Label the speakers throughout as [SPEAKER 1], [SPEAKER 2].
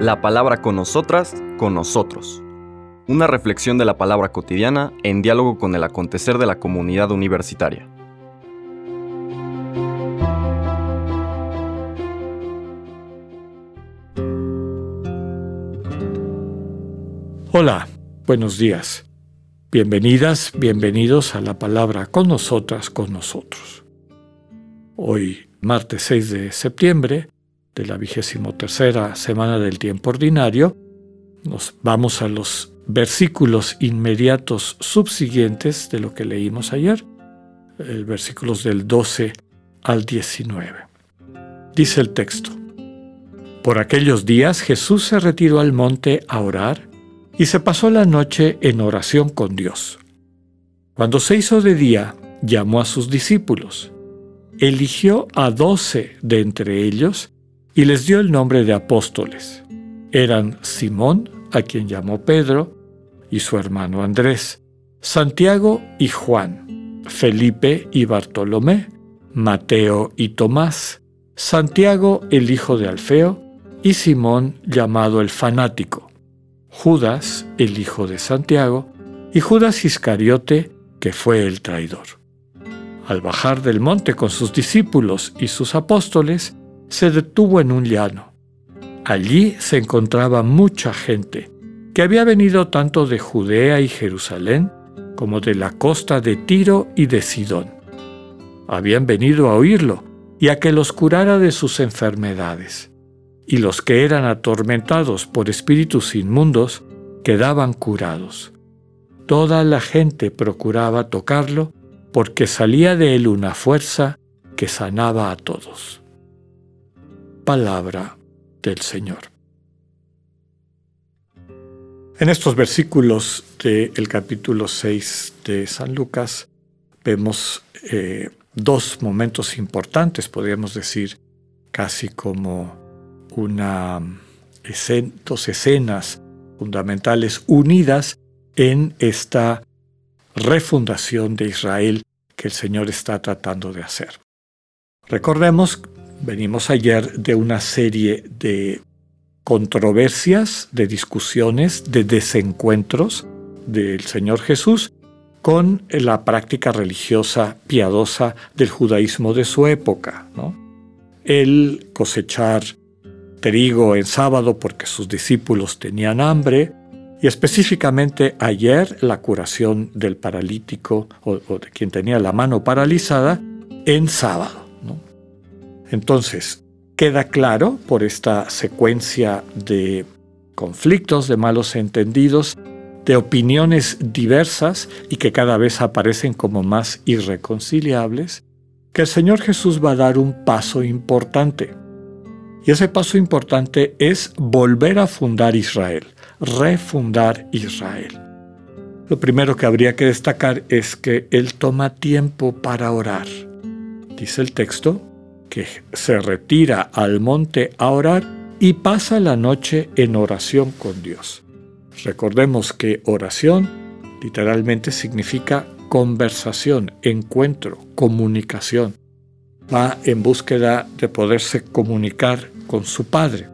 [SPEAKER 1] La palabra con nosotras, con nosotros. Una reflexión de la palabra cotidiana en diálogo con el acontecer de la comunidad universitaria.
[SPEAKER 2] Hola, buenos días. Bienvenidas, bienvenidos a la palabra con nosotras, con nosotros. Hoy, martes 6 de septiembre de la vigésimo tercera semana del tiempo ordinario, nos vamos a los versículos inmediatos subsiguientes de lo que leímos ayer, el versículos del 12 al 19. Dice el texto, Por aquellos días Jesús se retiró al monte a orar, y se pasó la noche en oración con Dios. Cuando se hizo de día, llamó a sus discípulos, eligió a doce de entre ellos y les dio el nombre de apóstoles. Eran Simón, a quien llamó Pedro, y su hermano Andrés, Santiago y Juan, Felipe y Bartolomé, Mateo y Tomás, Santiago el hijo de Alfeo, y Simón llamado el fanático, Judas, el hijo de Santiago, y Judas Iscariote, que fue el traidor. Al bajar del monte con sus discípulos y sus apóstoles, se detuvo en un llano. Allí se encontraba mucha gente, que había venido tanto de Judea y Jerusalén como de la costa de Tiro y de Sidón. Habían venido a oírlo y a que los curara de sus enfermedades y los que eran atormentados por espíritus inmundos quedaban curados. Toda la gente procuraba tocarlo porque salía de él una fuerza que sanaba a todos. Palabra del Señor. En estos versículos del capítulo 6 de San Lucas vemos eh, dos momentos importantes, podríamos decir, casi como una dos escenas fundamentales unidas en esta refundación de Israel que el Señor está tratando de hacer. Recordemos, venimos ayer de una serie de controversias, de discusiones, de desencuentros del Señor Jesús con la práctica religiosa piadosa del judaísmo de su época. El cosechar trigo en sábado porque sus discípulos tenían hambre, y específicamente ayer la curación del paralítico o, de quien tenía la mano paralizada en sábado. Entonces, queda claro por esta secuencia de conflictos, de malos entendidos, de opiniones diversas y que cada vez aparecen como más irreconciliables, que el Señor Jesús va a dar un paso importante y ese paso importante es volver a fundar Israel, refundar Israel. Lo primero que habría que destacar es que Él toma tiempo para orar. Dice el texto que se retira al monte a orar y pasa la noche en oración con Dios. Recordemos que oración literalmente significa conversación, encuentro, comunicación. Va en búsqueda de poderse comunicar con su Padre.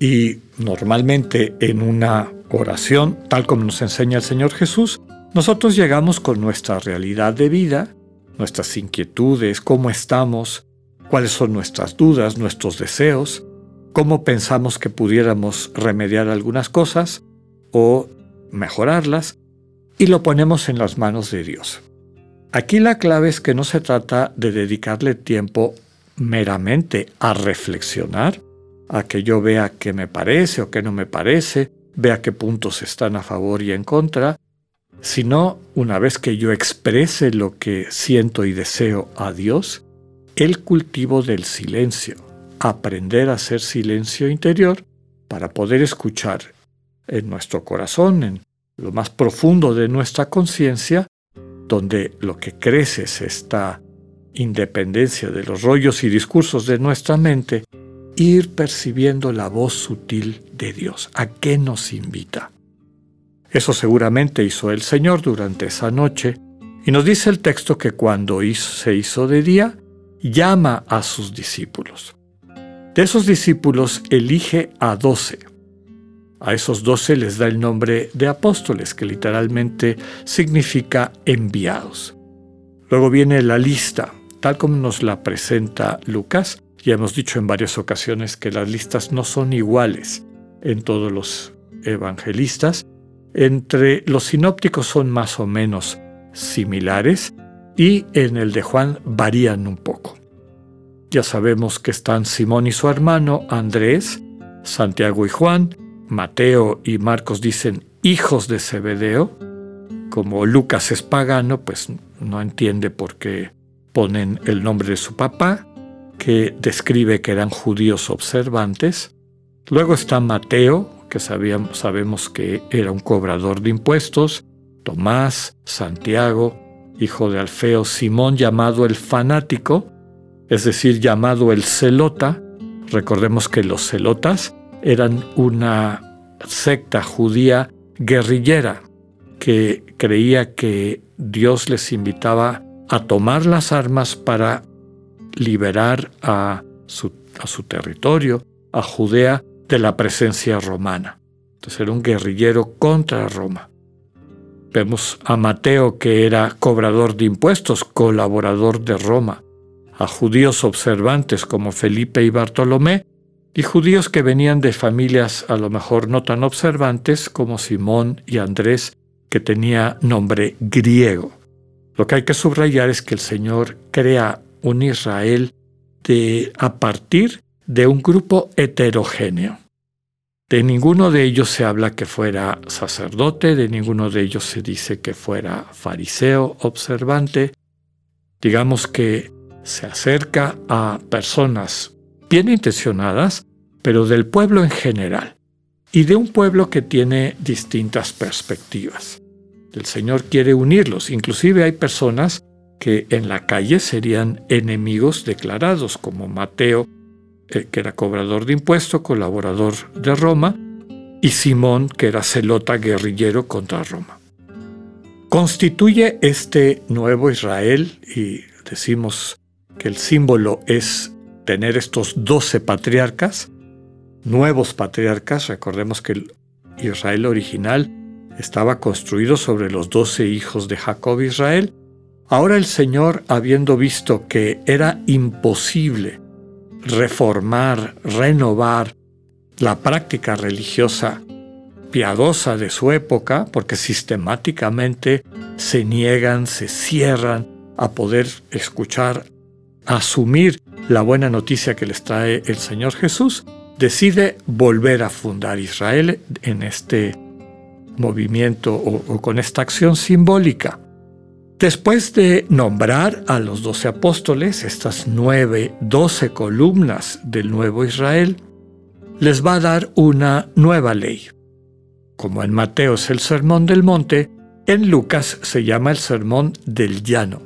[SPEAKER 2] Y normalmente en una oración, tal como nos enseña el Señor Jesús, nosotros llegamos con nuestra realidad de vida, nuestras inquietudes, cómo estamos, cuáles son nuestras dudas, nuestros deseos, cómo pensamos que pudiéramos remediar algunas cosas o mejorarlas, y lo ponemos en las manos de Dios. Aquí la clave es que no se trata de dedicarle tiempo meramente a reflexionar, a que yo vea qué me parece o qué no me parece, vea qué puntos están a favor y en contra, sino una vez que yo exprese lo que siento y deseo a Dios, el cultivo del silencio, aprender a hacer silencio interior para poder escuchar en nuestro corazón, en lo más profundo de nuestra conciencia, donde lo que crece se está independencia de los rollos y discursos de nuestra mente, ir percibiendo la voz sutil de Dios. ¿A qué nos invita? Eso seguramente hizo el Señor durante esa noche, y nos dice el texto que cuando se hizo de día, llama a sus discípulos. De esos discípulos elige a doce. A esos doce les da el nombre de apóstoles, que literalmente significa enviados. Luego viene la lista, tal como nos la presenta Lucas. Ya hemos dicho en varias ocasiones que las listas no son iguales en todos los evangelistas. Entre los sinópticos son más o menos similares y en el de Juan varían un poco. Ya sabemos que están Simón y su hermano Andrés, Santiago y Juan, Mateo y Marcos dicen hijos de Zebedeo. Como Lucas es pagano, pues no entiende por qué ponen el nombre de su papá, que describe que eran judíos observantes. Luego está Mateo, que sabíamos, sabemos que era un cobrador de impuestos, Tomás, Santiago, hijo de Alfeo, Simón llamado el fanático, es decir, llamado el celota. Recordemos que los celotas eran una secta judía guerrillera que creía que Dios les invitaba a tomar las armas para liberar a su, a su territorio, a Judea, de la presencia romana. Entonces era un guerrillero contra Roma. Vemos a Mateo que era cobrador de impuestos, colaborador de Roma, a judíos observantes como Felipe y Bartolomé, y judíos que venían de familias a lo mejor no tan observantes como Simón y Andrés, que tenía nombre griego. Lo que hay que subrayar es que el Señor crea un Israel de, a partir de un grupo heterogéneo. De ninguno de ellos se habla que fuera sacerdote, de ninguno de ellos se dice que fuera fariseo, observante. Digamos que se acerca a personas bien intencionadas, pero del pueblo en general, y de un pueblo que tiene distintas perspectivas. El Señor quiere unirlos, inclusive hay personas que en la calle serían enemigos declarados, como Mateo eh, que era cobrador de impuestos, colaborador de Roma, y Simón, que era celota guerrillero contra Roma. Constituye este nuevo Israel, y decimos que el símbolo es tener estos doce patriarcas, nuevos patriarcas, recordemos que el Israel original estaba construido sobre los doce hijos de Jacob Israel, ahora el Señor, habiendo visto que era imposible reformar, renovar la práctica religiosa piadosa de su época, porque sistemáticamente se niegan, se cierran a poder escuchar, asumir la buena noticia que les trae el Señor Jesús, decide volver a fundar Israel en este movimiento o, con esta acción simbólica. Después de nombrar a los doce apóstoles, estas nueve, doce columnas del nuevo Israel, les va a dar una nueva ley. Como en Mateo es el Sermón del Monte, en Lucas se llama el Sermón del Llano.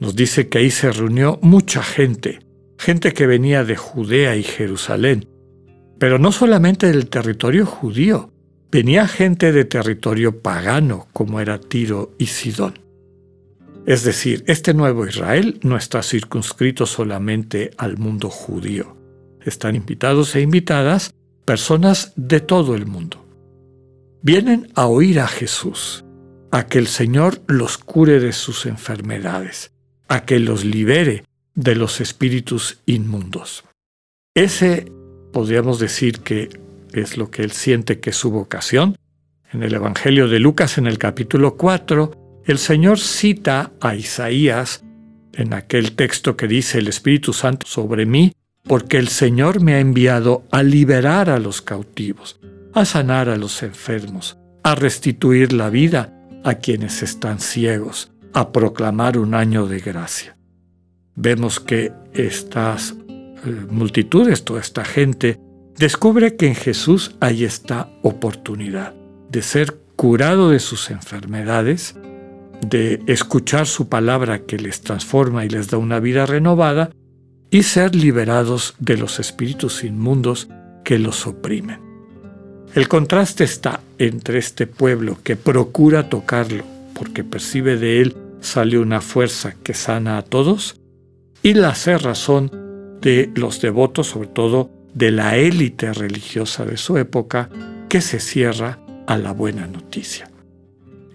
[SPEAKER 2] Nos dice que ahí se reunió mucha gente, gente que venía de Judea y Jerusalén, pero no solamente del territorio judío, venía gente de territorio pagano como era Tiro y Sidón. Es decir, este nuevo Israel no está circunscrito solamente al mundo judío. Están invitados e invitadas personas de todo el mundo. Vienen a oír a Jesús, a que el Señor los cure de sus enfermedades, a que los libere de los espíritus inmundos. Ese podríamos decir que es lo que él siente que es su vocación. En el Evangelio de Lucas, en el capítulo 4, el Señor cita a Isaías en aquel texto que dice el Espíritu Santo sobre mí, porque el Señor me ha enviado a liberar a los cautivos, a sanar a los enfermos, a restituir la vida a quienes están ciegos, a proclamar un año de gracia. Vemos que estas eh, multitudes, toda esta gente, descubre que en Jesús hay esta oportunidad de ser curado de sus enfermedades de escuchar su palabra que les transforma y les da una vida renovada y ser liberados de los espíritus inmundos que los oprimen. El contraste está entre este pueblo que procura tocarlo porque percibe de él sale una fuerza que sana a todos y la cerrazón de los devotos, sobre todo de la élite religiosa de su época, que se cierra a la buena noticia.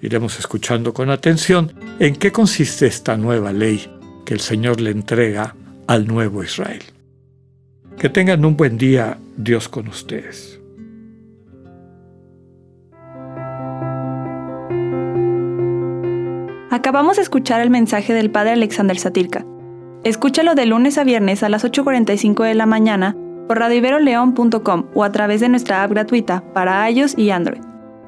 [SPEAKER 2] Iremos escuchando con atención en qué consiste esta nueva ley que el Señor le entrega al nuevo Israel. Que tengan un buen día, Dios con ustedes.
[SPEAKER 3] Acabamos de escuchar el mensaje del Padre Alexander Satirka. Escúchalo de lunes a viernes a las 8.45 de la mañana por radiveroleón.com o a través de nuestra app gratuita para iOS y Android.